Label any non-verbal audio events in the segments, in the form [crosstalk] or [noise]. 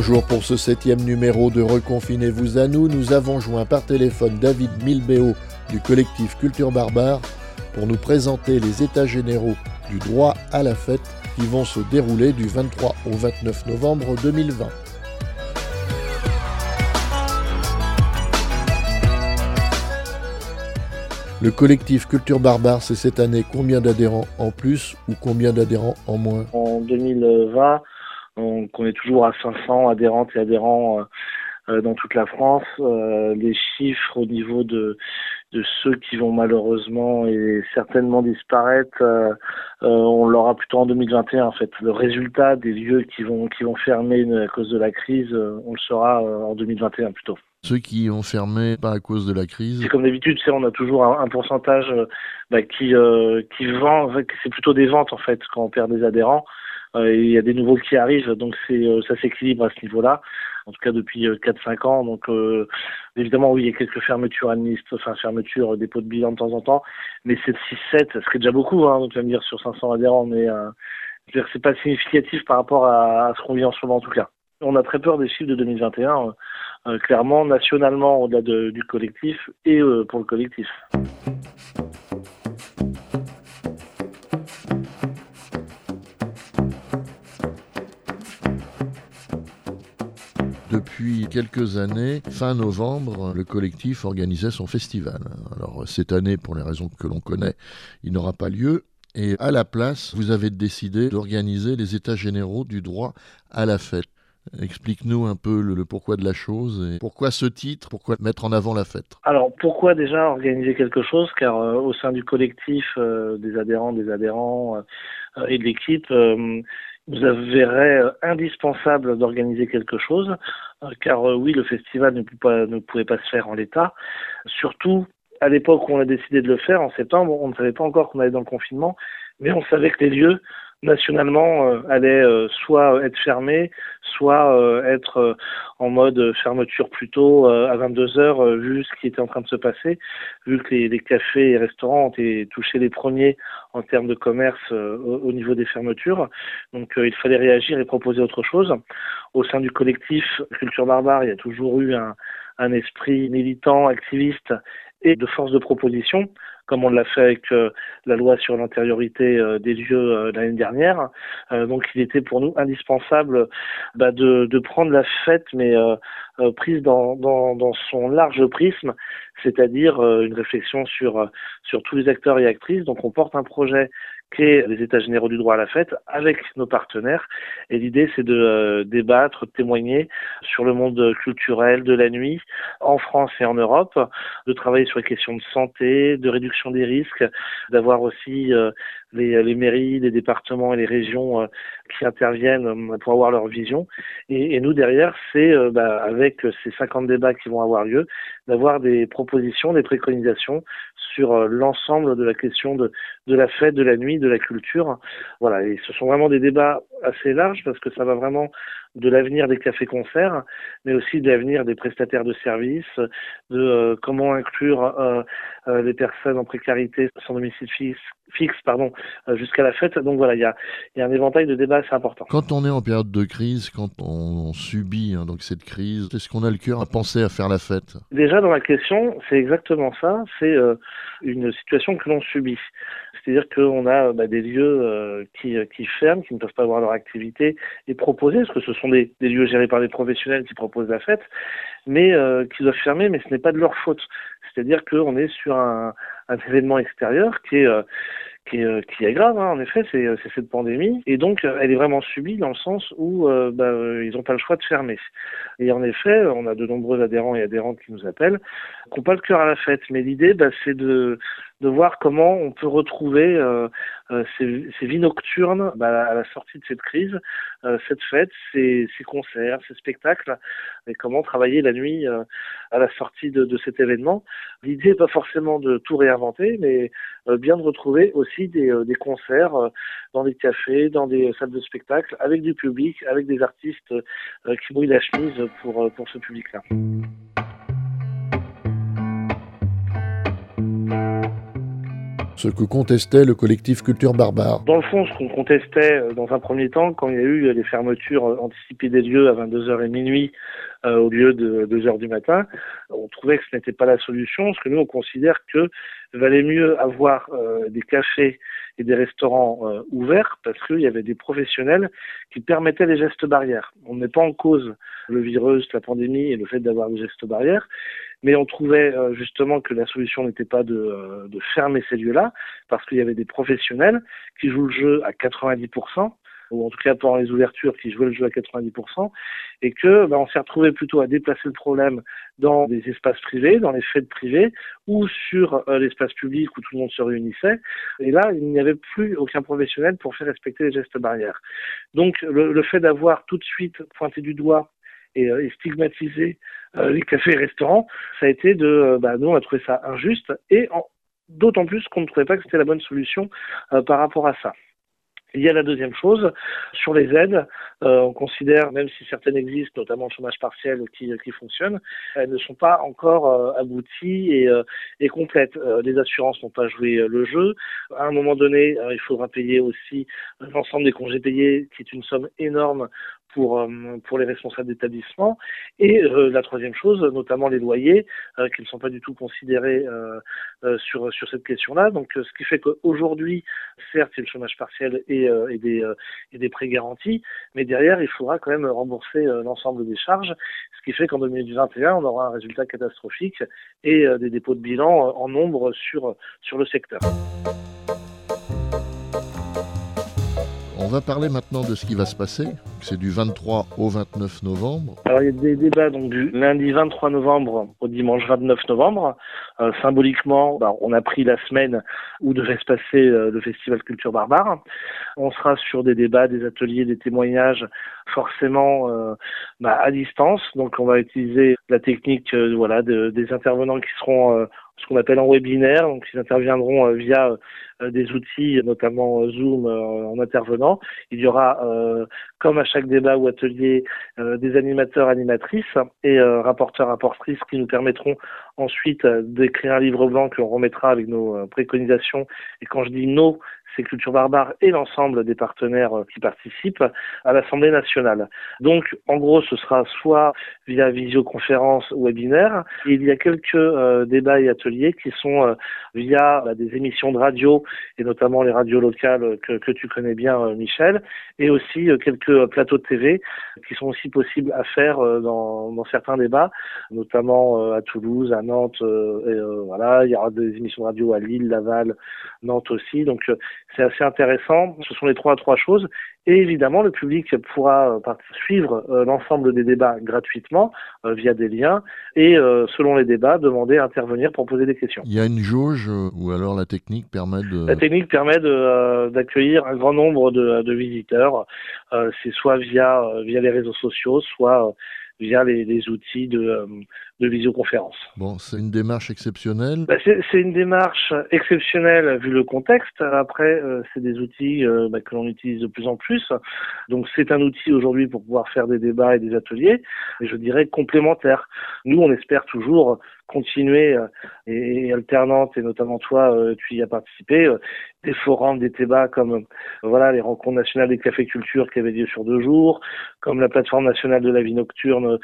Bonjour pour ce septième numéro de Reconfinez-vous à nous. Nous avons joint par téléphone David Milbeo du collectif Culture Barbare pour nous présenter les états généraux du droit à la fête qui vont se dérouler du 23 au 29 novembre 2020. Le collectif Culture Barbare, c'est cette année combien d'adhérents en plus ou combien d'adhérents en moins? En 2020, on, est toujours à 500 adhérentes et adhérents euh, euh, dans toute la France. Euh, les chiffres au niveau de, de ceux qui vont malheureusement et certainement disparaître, on l'aura plutôt en 2021 en fait. Le résultat des lieux qui vont qui vont fermer à cause de la crise, on le saura en 2021 plutôt. Ceux qui ont fermé pas à cause de la crise C'est comme d'habitude, on a toujours un, pourcentage bah, qui qui vend, c'est plutôt des ventes en fait quand on perd des adhérents. Euh, il y a des nouveaux qui arrivent, donc c'est euh, ça s'équilibre à ce niveau-là. En tout cas depuis 4-5 euh, ans. Donc évidemment oui, il y a quelques fermetures administratives, enfin fermetures dépôts de bilan de temps en temps, mais c'est 6-7, ça serait déjà beaucoup. Hein, donc tu vas me dire sur 500 adhérents, mais euh, c'est pas significatif par rapport à, ce qu'on vit en ce moment en tout cas. On a très peur des chiffres de 2021, clairement nationalement au-delà du collectif et pour le collectif. Quelques années, fin novembre, le collectif organisait son festival. Alors cette année, pour les raisons que l'on connaît, il n'aura pas lieu. Et à la place, vous avez décidé d'organiser les états généraux du droit à la fête. Explique-nous un peu le, pourquoi de la chose et pourquoi ce titre, pourquoi mettre en avant la fête? Alors pourquoi déjà organiser quelque chose? Car euh, au sein du collectif euh, des adhérents, des adhérents euh, et de l'équipe, vous avouerait indispensable d'organiser quelque chose, euh, car euh, oui, le festival ne, pas, ne pouvait pas se faire en l'état. Surtout, à l'époque où on a décidé de le faire, en septembre, on ne savait pas encore qu'on allait dans le confinement, mais on savait que les lieux nationalement euh, allait euh, soit être fermé, soit euh, être en mode fermeture plutôt à 22 heures, vu ce qui était en train de se passer, vu que les, cafés et restaurants ont été touchés les premiers en termes de commerce au, niveau des fermetures. Donc il fallait réagir et proposer autre chose. Au sein du collectif Culture Barbare, il y a toujours eu un, un esprit militant, activiste et de force de proposition comme on l'a fait avec euh, la loi sur l'intériorité euh, des lieux euh, l'année dernière. donc il était pour nous indispensable bah, de, de, prendre la fête, mais prise dans, dans, dans, son large prisme, c'est-à-dire une réflexion sur, sur tous les acteurs et actrices. Donc on porte un projet les États généraux du droit à la fête avec nos partenaires. Et l'idée, c'est de euh, débattre, de témoigner sur le monde culturel de la nuit en France et en Europe, de travailler sur les questions de santé, de réduction des risques, d'avoir aussi euh, les, les, mairies, les départements et les régions euh, qui interviennent pour avoir leur vision. Et, et nous, derrière, c'est bah, avec ces 50 débats qui vont avoir lieu, d'avoir des propositions, des préconisations sur l'ensemble de la question de, de la fête, de la nuit, de la culture. Voilà, et ce sont vraiment des débats assez larges parce que ça va vraiment de l'avenir des cafés-concerts, mais aussi de l'avenir des prestataires de services, de euh, comment inclure euh, euh, les personnes en précarité sans domicile fixe, fixe pardon, jusqu'à la fête. Donc voilà, il y a, y a, un éventail de débats assez important. Quand on est en période de crise, quand on subit hein, donc cette crise, est-ce qu'on a le cœur à penser à faire la fête? Déjà dans la question, c'est exactement ça. C'est une situation que l'on subit. C'est-à-dire qu'on a bah, des lieux qui, qui ferment, qui ne peuvent pas avoir leur activité et proposer, parce que ce sont des, lieux gérés par des professionnels qui proposent la fête, mais euh, qui doivent fermer, mais ce n'est pas de leur faute. C'est-à-dire qu'on est sur un, événement extérieur qui est, euh, qui est, euh, qui est grave, hein, en effet, c'est cette pandémie, et donc elle est vraiment subie dans le sens où bah, ils n'ont pas le choix de fermer. Et en effet, on a de nombreux adhérents et adhérentes qui nous appellent, qui n'ont pas le cœur à la fête, mais l'idée, bah, c'est de de voir comment on peut retrouver euh, euh, ces, ces, vies nocturnes bah, à la sortie de cette crise, euh, cette fête, ces, ces, concerts, ces spectacles, et comment travailler la nuit à la sortie de, de cet événement. L'idée n'est pas forcément de tout réinventer, mais bien de retrouver aussi des, des concerts dans des cafés, dans des salles de spectacle, avec du public, avec des artistes qui mouillent la chemise pour, pour ce public-là. Ce que contestait le collectif Culture Barbare. Dans le fond, ce qu'on contestait dans un premier temps, quand il y a eu les fermetures anticipées des lieux à 22h et minuit au lieu de 2h du matin, on trouvait que ce n'était pas la solution, parce que nous, on considère que valait mieux avoir des cafés et des restaurants euh, ouverts parce qu'il y avait des professionnels qui permettaient les gestes barrières. On n'est pas en cause le virus, la pandémie et le fait d'avoir des gestes barrières, mais on trouvait euh, justement que la solution n'était pas de, euh, de fermer ces lieux-là parce qu'il y avait des professionnels qui jouent le jeu à 90% ou en tout cas pendant les ouvertures qui jouaient le jeu à 90%, et que ben, on s'est retrouvé plutôt à déplacer le problème dans des espaces privés, dans les fêtes privées, ou sur euh, l'espace public où tout le monde se réunissait. Et là, il n'y avait plus aucun professionnel pour faire respecter les gestes barrières. Donc le, fait d'avoir tout de suite pointé du doigt et, euh, stigmatisé euh, les cafés et restaurants, ça a été de, bah, nous on a trouvé ça injuste et d'autant plus qu'on ne trouvait pas que c'était la bonne solution par rapport à ça. Il y a la deuxième chose, sur les aides, euh, on considère, même si certaines existent, notamment le chômage partiel qui, qui fonctionne, elles ne sont pas encore euh, abouties et, euh, et complètes. les assurances n'ont pas joué le jeu. À un moment donné, il faudra payer aussi l'ensemble des congés payés, qui est une somme énorme pour, pour les responsables d'établissement. Et la troisième chose, notamment les loyers, qui ne sont pas du tout considérés sur, sur cette question-là. Donc, ce qui fait qu'aujourd'hui, certes, il y a le chômage partiel et euh, et, des, euh, et des prêts garantis, mais derrière, il faudra quand même rembourser euh, l'ensemble des charges, ce qui fait qu'en 2021, on aura un résultat catastrophique et des dépôts de bilan en nombre sur, sur le secteur. On va parler maintenant de ce qui va se passer. C'est du 23 au 29 novembre. Alors il y a des débats donc du lundi 23 novembre au dimanche 29 novembre. Euh, symboliquement, bah, on a pris la semaine où devait se passer euh, le festival Culture Barbare. On sera sur des débats, des ateliers, des témoignages, forcément euh, bah, à distance. Donc on va utiliser la technique, voilà, des intervenants qui seront ce qu'on appelle en webinaire. Donc, ils interviendront euh, via euh, des outils, notamment euh, Zoom, en intervenant. Il y aura, comme à chaque débat ou atelier, des animateurs, animatrices et rapporteurs, rapportrices qui nous permettront ensuite d'écrire un livre blanc que l'on remettra avec nos préconisations. Et quand je dis nos, c'est Culture Barbare et l'ensemble des partenaires euh, qui participent à l'Assemblée nationale. Donc, en gros, ce sera soit via visioconférence ou webinaire. Il y a quelques euh, débats et ateliers qui sont euh, via bah, des émissions de radio, et notamment les radios locales que, tu connais bien, Michel, et aussi quelques plateaux de TV qui sont aussi possibles à faire dans, certains débats, notamment à Toulouse, à Nantes, voilà, il y aura des émissions de radio à Lille, Laval, Nantes aussi. Donc, c'est assez intéressant. Ce sont les trois trois choses. Et évidemment, le public pourra euh, suivre euh, l'ensemble des débats gratuitement euh, via des liens et, selon les débats, demander à intervenir pour poser des questions. Il y a une jauge ou alors la technique permet de... La technique permet d'accueillir un grand nombre de, de visiteurs. c'est soit via, via les réseaux sociaux, soit via les, les outils de, euh, de, visioconférence. Bon, c'est une démarche exceptionnelle bah, C'est une démarche exceptionnelle vu le contexte. Après, euh, c'est des outils euh, bah, que l'on utilise de plus en plus. Donc c'est un outil aujourd'hui pour pouvoir faire des débats et des ateliers, et je dirais complémentaire. Nous, on espère toujours continuer euh, et, alternante et notamment toi euh, tu y as participé euh, des forums des débats comme voilà les rencontres nationales des cafés culture qui avaient lieu sur deux jours comme la plateforme nationale de la vie nocturne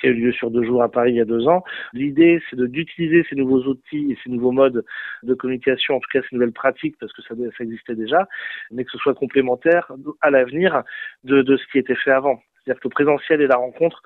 qui a eu lieu sur deux jours à Paris il y a deux ans. L'idée c'est d'utiliser ces nouveaux outils et ces nouveaux modes de communication en tout cas ces nouvelles pratiques parce que ça, ça existait déjà mais que ce soit complémentaire à l'avenir de, de ce qui était fait avant. C'est-à-dire que le présentiel et la rencontre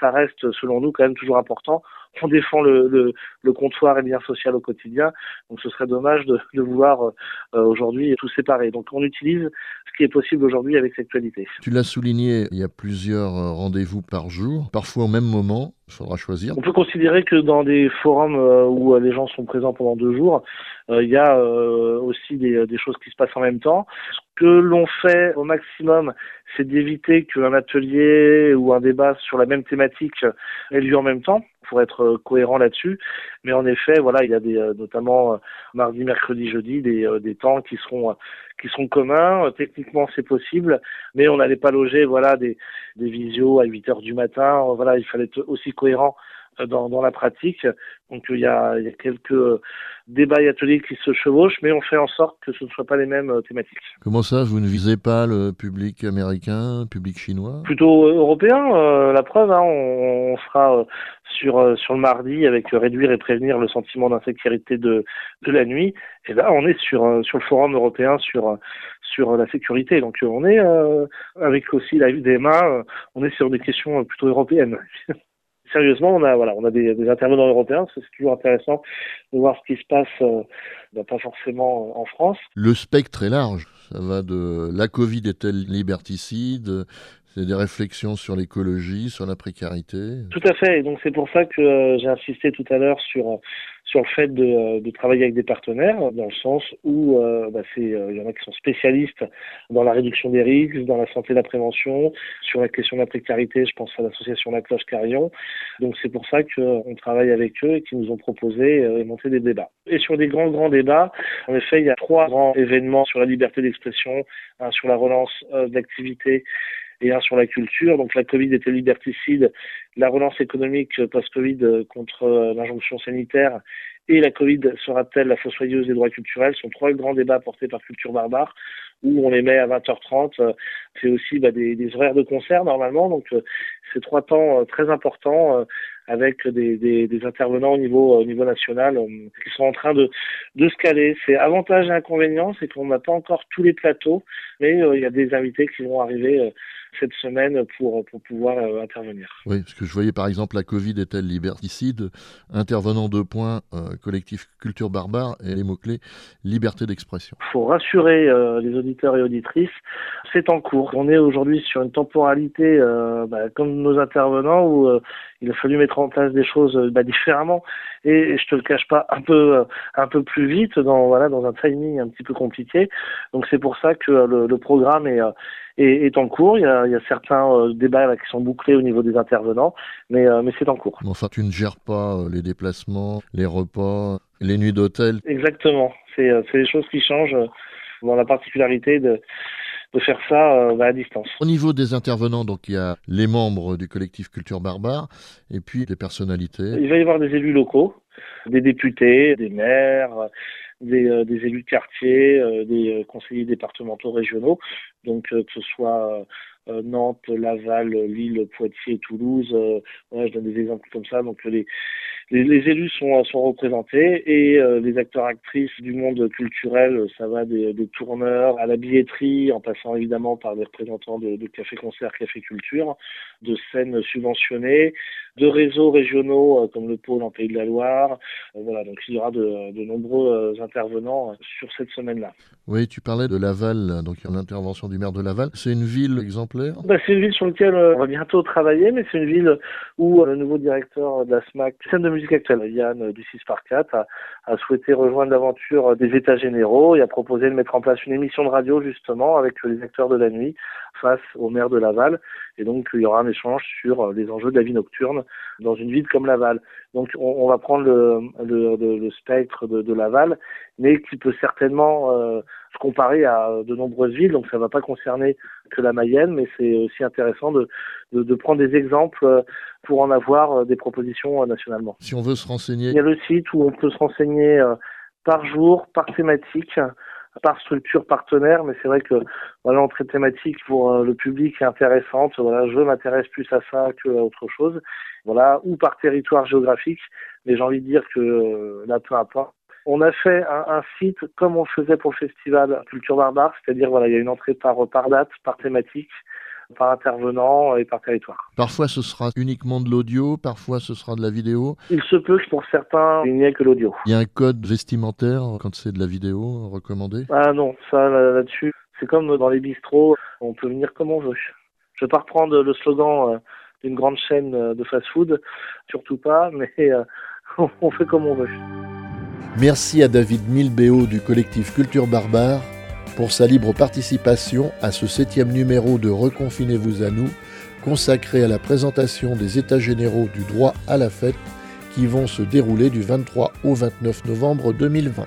ça reste selon nous quand même toujours important [laughs] on défend le, le, comptoir et le lien social au quotidien. Donc ce serait dommage de, de vouloir euh, aujourd'hui tout séparer. Donc on utilise ce qui est possible aujourd'hui avec l'actualité. Tu l'as souligné, il y a plusieurs euh, rendez-vous par jour, parfois au même moment. Il faudra choisir. On peut considérer que dans des forums euh, où les gens sont présents pendant deux jours, il y a aussi des, des choses qui se passent en même temps. Ce que l'on fait au maximum, c'est d'éviter qu'un atelier ou un débat sur la même thématique ait lieu en même temps pour être euh, cohérent là-dessus. Mais en effet, voilà, il y a des, euh, notamment euh, mardi, mercredi, jeudi, des, des temps qui seront qui sont communs. Techniquement, c'est possible, mais on n'allait pas loger, voilà, des, des visios à 8 heures du matin. Voilà, il fallait être aussi cohérent dans, dans la pratique. Donc il y a, il y a quelques débats et ateliers qui se chevauchent, mais on fait en sorte que ce ne soient pas les mêmes thématiques. Comment ça, vous ne visez pas le public américain, le public chinois? Plutôt européen, la preuve, hein, on, on, sera sur, sur le mardi avec réduire et prévenir le sentiment d'insécurité de, de la nuit. Et là, on est sur, sur le forum européen sur, sur la sécurité. Donc on est, avec aussi la UDMA, on est sur des questions plutôt européennes. [laughs] Sérieusement, on a voilà, on a des, des intervenants européens. C'est toujours intéressant de voir ce qui se passe, euh, bah, pas forcément en France. Le spectre est large. Ça va de la Covid est-elle liberticide? C'est des réflexions sur l'écologie, sur la précarité? Tout à fait. Et donc c'est pour ça que euh, j'ai insisté tout à l'heure sur sur le fait de, euh, de, travailler avec des partenaires, dans le sens où euh, bah, c'est il y en a qui sont spécialistes dans la réduction des risques, dans la santé la prévention, sur la question de la précarité. Je pense à l'association La Cloche Carillon. Donc c'est pour ça qu'on travaille avec eux et qu'ils nous ont proposé et monté des débats. Et sur des grands grands débats, en effet, il y a trois grands événements sur la liberté d'expression, un sur la relance d'activité et sur la culture. Donc la Covid était liberticide, la relance économique post-Covid euh, contre euh, l'injonction sanitaire et la Covid sera-t-elle la fossoyeuse des droits culturels? Sont trois grands débats portés par Culture Barbare où on les met à 20h30. C'est aussi bah, des, horaires de concert normalement, donc euh, c'est trois temps très importants avec des, intervenants au niveau, au niveau national qui sont en train de, de se caler. C'est avantage et inconvénient, c'est qu'on n'a pas encore tous les plateaux, mais il y a des invités qui vont arriver cette semaine pour, pour pouvoir euh, intervenir. Oui, parce que je voyais par exemple la Covid est-elle liberticide? Intervenant de points, euh, collectif culture barbare et les mots-clés liberté d'expression. Il faut rassurer euh, les auditeurs et auditrices, c'est en cours. On est aujourd'hui sur une temporalité bah, comme nos intervenants où il a fallu mettre en place des choses bah, différemment et, je te le cache pas un peu un peu plus vite dans voilà dans un timing un petit peu compliqué. Donc c'est pour ça que le, le programme est est, est en cours. Il y a, il y a certains euh, débats là, qui sont bouclés au niveau des intervenants, mais, euh, mais c'est en cours. Enfin, tu ne gères pas euh, les déplacements, les repas, les nuits d'hôtel Exactement. C'est des choses qui changent dans la particularité de de faire ça euh, bah, à distance. Au niveau des intervenants, donc il y a les membres du collectif Culture Barbare et puis des personnalités. Il va y avoir des élus locaux, des députés, des maires, des, euh, des élus de quartier, euh, des conseillers départementaux régionaux, donc que ce soit Nantes, Laval, Lille, Poitiers, Toulouse. je donne des exemples comme ça. Donc les, les, les, élus sont, sont représentés et euh, les acteurs actrices du monde culturel, ça va des, des, tourneurs à la billetterie, en passant évidemment par des représentants de, de café concert, café culture, de scènes subventionnées, de réseaux régionaux euh, comme le pôle en Pays de la Loire. Euh, voilà, donc il y aura de, de nombreux intervenants sur cette semaine-là. Oui, tu parlais de Laval, donc il y a l'intervention du maire de Laval. C'est une ville exemplaire? Bah, C'est une ville sur laquelle on va bientôt travailler, mais c'est une ville où le nouveau directeur de la SMAC, scène de musique actuelle. Yann euh, du 6 par 4 a, a souhaité rejoindre l'aventure des États généraux et a proposé de mettre en place une émission de radio justement avec les acteurs de la nuit face au maire de Laval. Et donc il y aura un échange sur les enjeux de la vie nocturne dans une ville comme Laval. Donc on, on va prendre le, le, le, le spectre de, de, Laval, mais qui peut certainement euh, se comparer à de nombreuses villes. Donc ça ne va pas concerner que la Mayenne, mais c'est aussi intéressant de, de, de, prendre des exemples euh, pour en avoir euh, des propositions nationalement. Si on veut se renseigner, il y a le site où on peut se renseigner par jour, par thématique par structure partenaire, mais c'est vrai que voilà, l'entrée thématique pour euh, le public est intéressante. Voilà, je m'intéresse plus à ça que à autre chose. Voilà, ou par territoire géographique, mais j'ai envie de dire que euh, là, peu importe. On a fait un, un, site comme on faisait pour le festival Culture Barbare, c'est-à-dire voilà, il y a une entrée par par date, par thématique par intervenant et par territoire. Parfois ce sera uniquement de l'audio, parfois ce sera de la vidéo. Il se peut que pour certains, il n'y ait que l'audio. Il y a un code vestimentaire quand c'est de la vidéo recommandé Ah non, ça là-dessus, c'est comme dans les bistrots, on peut venir comme on veut. Je vais pas reprendre le slogan euh, d'une grande chaîne euh, de fast-food, surtout pas, [laughs] mais euh, [laughs] on fait comme on veut. Merci à David Milbeo du collectif Culture Barbare pour sa libre participation à ce septième numéro de Reconfinez-vous à nous, consacré à la présentation des États généraux du droit à la fête qui vont se dérouler du 23 au 29 novembre 2020.